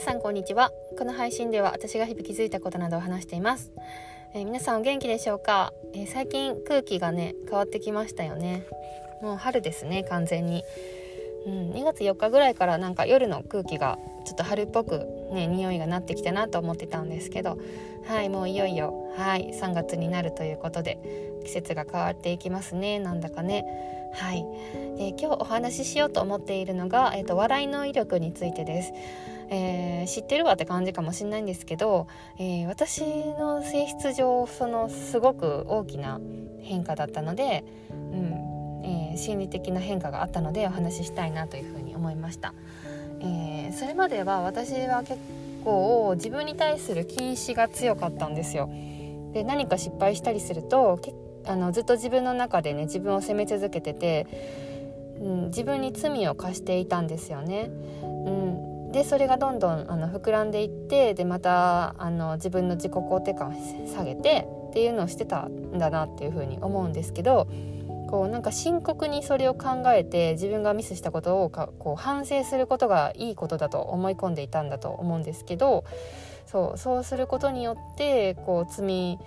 皆さんこんにちは。この配信では私が日々気づいたことなどを話しています、えー、皆さんお元気でしょうか、えー、最近空気がね変わってきましたよね。もう春ですね完全に。うん、2月4日ぐらいからなんか夜の空気がちょっと春っぽくね匂いがなってきたなと思ってたんですけどはいもういよいよはい3月になるということで季節が変わっていきますねなんだかね。はい、えー、今日お話ししようと思っているのが、えーと、笑いの威力についてです、えー、知ってるわって感じかもしれないんですけど、えー、私の性質上そのすごく大きな変化だったので、うんえー、心理的な変化があったのでお話ししたいなというふうに思いました、えそれまでは私は結構自分に対する禁止が強かったんですよで何か失敗したりするとあのずっと自分の中でね自分を責め続けてて、うん、自分に罪を課していたんですよね。うん、でそれがどんどんあの膨らんでいってでまたあの自分の自己肯定感を下げてっていうのをしてたんだなっていうふうに思うんですけどこうなんか深刻にそれを考えて自分がミスしたことをかこう反省することがいいことだと思い込んでいたんだと思うんですけどそうそうすることによってこう罪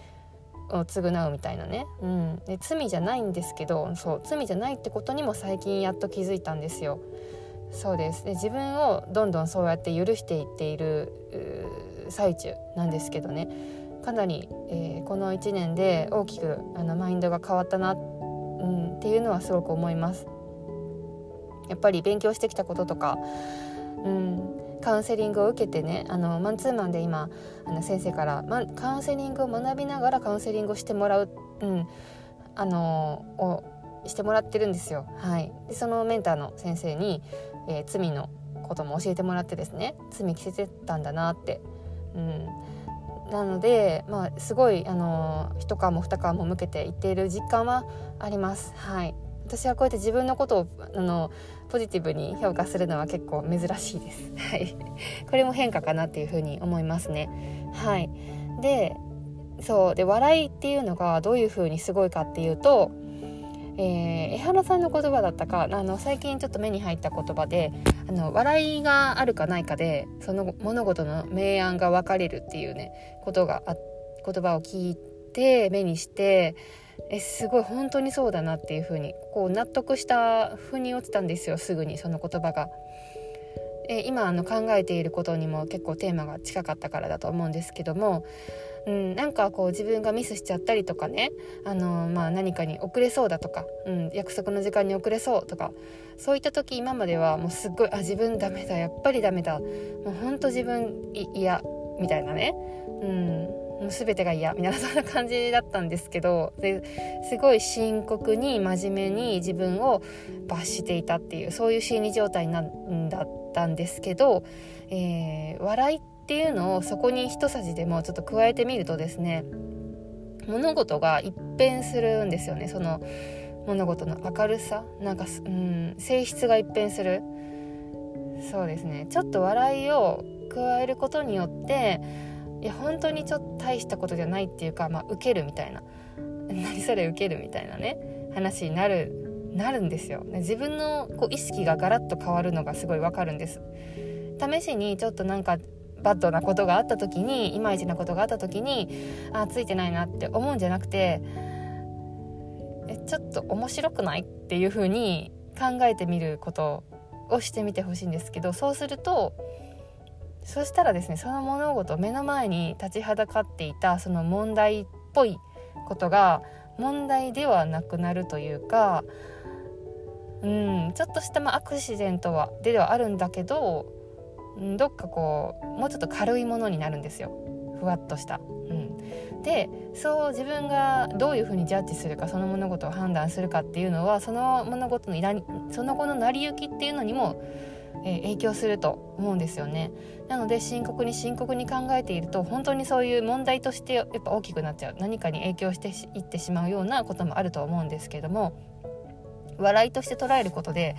を償うみたいなね、うん、で罪じゃないんですけどそう罪じゃないってことにも最近やっと気づいたんですよ。そうです。で自分をどんどんそうやって許していっている最中なんですけどね。かなり、えー、この1年で大きくあのマインドが変わったな、うん、っていうのはすごく思います。やっぱり勉強してきたこととか、うん、カウンセリングを受けてねあのマンツーマンで今あの先生から、ま、カウンセリングを学びながらカウンセリングをしてもらう、うん、あのをしてもらってるんですよ。はい、でそのメンターの先生に、えー、罪のことも教えてもらってですね罪着せてたんだなって。うんなので、まあ、すごいあの一皮も二皮も向けていっている実感はあります。はい、私はこうやって自分のことをあのポジティブに評価するのは結構珍しいです。はい、これも変化かなっていうふうに思いますね。はい、でそうで笑いっていうのがどういうふうにすごいかっていうと、えー、江原さんの言葉だったかあの最近ちょっと目に入った言葉であの笑いがあるかないかでその物事の明暗が分かれるっていうねことがあ言葉を聞いて目にしてえすごい本当にそうだなっていうふうにこう納得した腑に落ちたんですよすぐにその言葉が。え今あの考えていることにも結構テーマが近かったからだと思うんですけども、うん、なんかこう自分がミスしちゃったりとかね、あのまあ、何かに遅れそうだとか、うん、約束の時間に遅れそうとかそういった時今まではもうすっごいあ自分ダメだやっぱりダメだもうほんと自分嫌みたいなね、うん、もう全てが嫌みたいなそんな感じだったんですけどですごい深刻に真面目に自分を罰していたっていうそういう心理状態なんだったんですけど、えー、笑いっていうのをそこに一さじでもちょっと加えてみるとですね物事が一変するんですよね。その物事の明るさなんか、うん、性質が一変する。そうですね。ちょっと笑いを加えることによっていや本当にちょっと大したことじゃないっていうか、まあ、受けるみたいな。何それ受けるみたいなね話になるなるんですよ。自分のこう意識がガラッと変わるのがすごいわかるんです。試しにちょっとなんかバッドなことがあった時にいまいちなことがあった時にあついてないなって思うんじゃなくてえちょっと面白くないっていう風に考えてみることをしてみてほしいんですけどそうするとそしたらですねその物事目の前に立ちはだかっていたその問題っぽいことが問題ではなくなるというかうんちょっとしたまあアクシデントはではあるんだけどどっかこうもうちょっと軽いものになるんですよふわっとした。うん、でそう自分がどういうふうにジャッジするかその物事を判断するかっていうのはその物事のその後の成り行きっていうのにもえ影響すると思うんですよね。なので深刻に深刻に考えていると本当にそういう問題としてやっぱ大きくなっちゃう。何かに影響していってしまうようなこともあると思うんですけども笑いとして捉えることで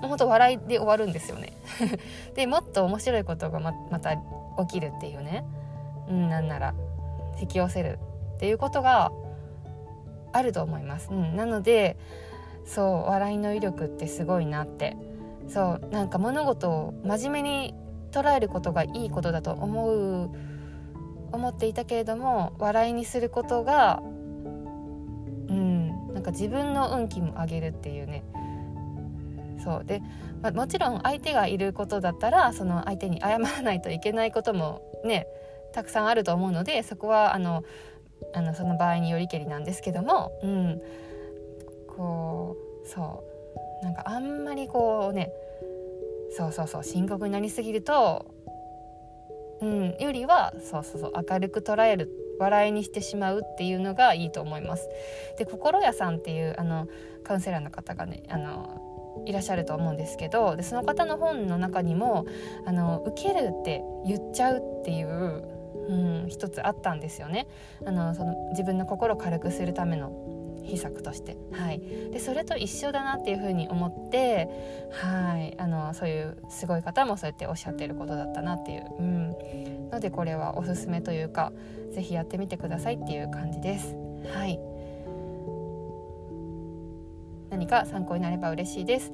もうほんと笑いで終わるんですよね。でもっと面白いことがままた起きるっていうね、うん、なんなら引き寄せるっていうことがあると思います、うん、なのでそう笑いの威力ってすごいなってそうなんか物事を真面目に捉えることがいいことだと思う思っていたけれども笑いにすることがうんなんか自分の運気も上げるっていうね。そう。で、まあ、もちろん相手がいることだったらその相手に謝らないといけないこともねたくさんあると思うのでそこはあのあのその場合によりけりなんですけども、うん、こうそう。なんかあんまりこうねそうそうそう深刻になりすぎると、うん、よりはそうそうそう明るく捉える笑いにしてしまうっていうのがいいと思います。で心屋さんっていうあのカウンセラーの方がねあのいらっしゃると思うんですけどでその方の本の中にもあの受けるって言っちゃうっていううん、一つあったんですよねあのその自分の心を軽くするための秘策として、はい、でそれと一緒だなっていうふうに思って、はい、あのそういうすごい方もそうやっておっしゃってることだったなっていう、うん、のでこれはおすすめというか是非やってみてくださいっていう感じです。はい何か参考になれば嬉しいです。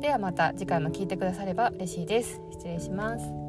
ではまた次回も聞いてくだされば嬉しいです。失礼します。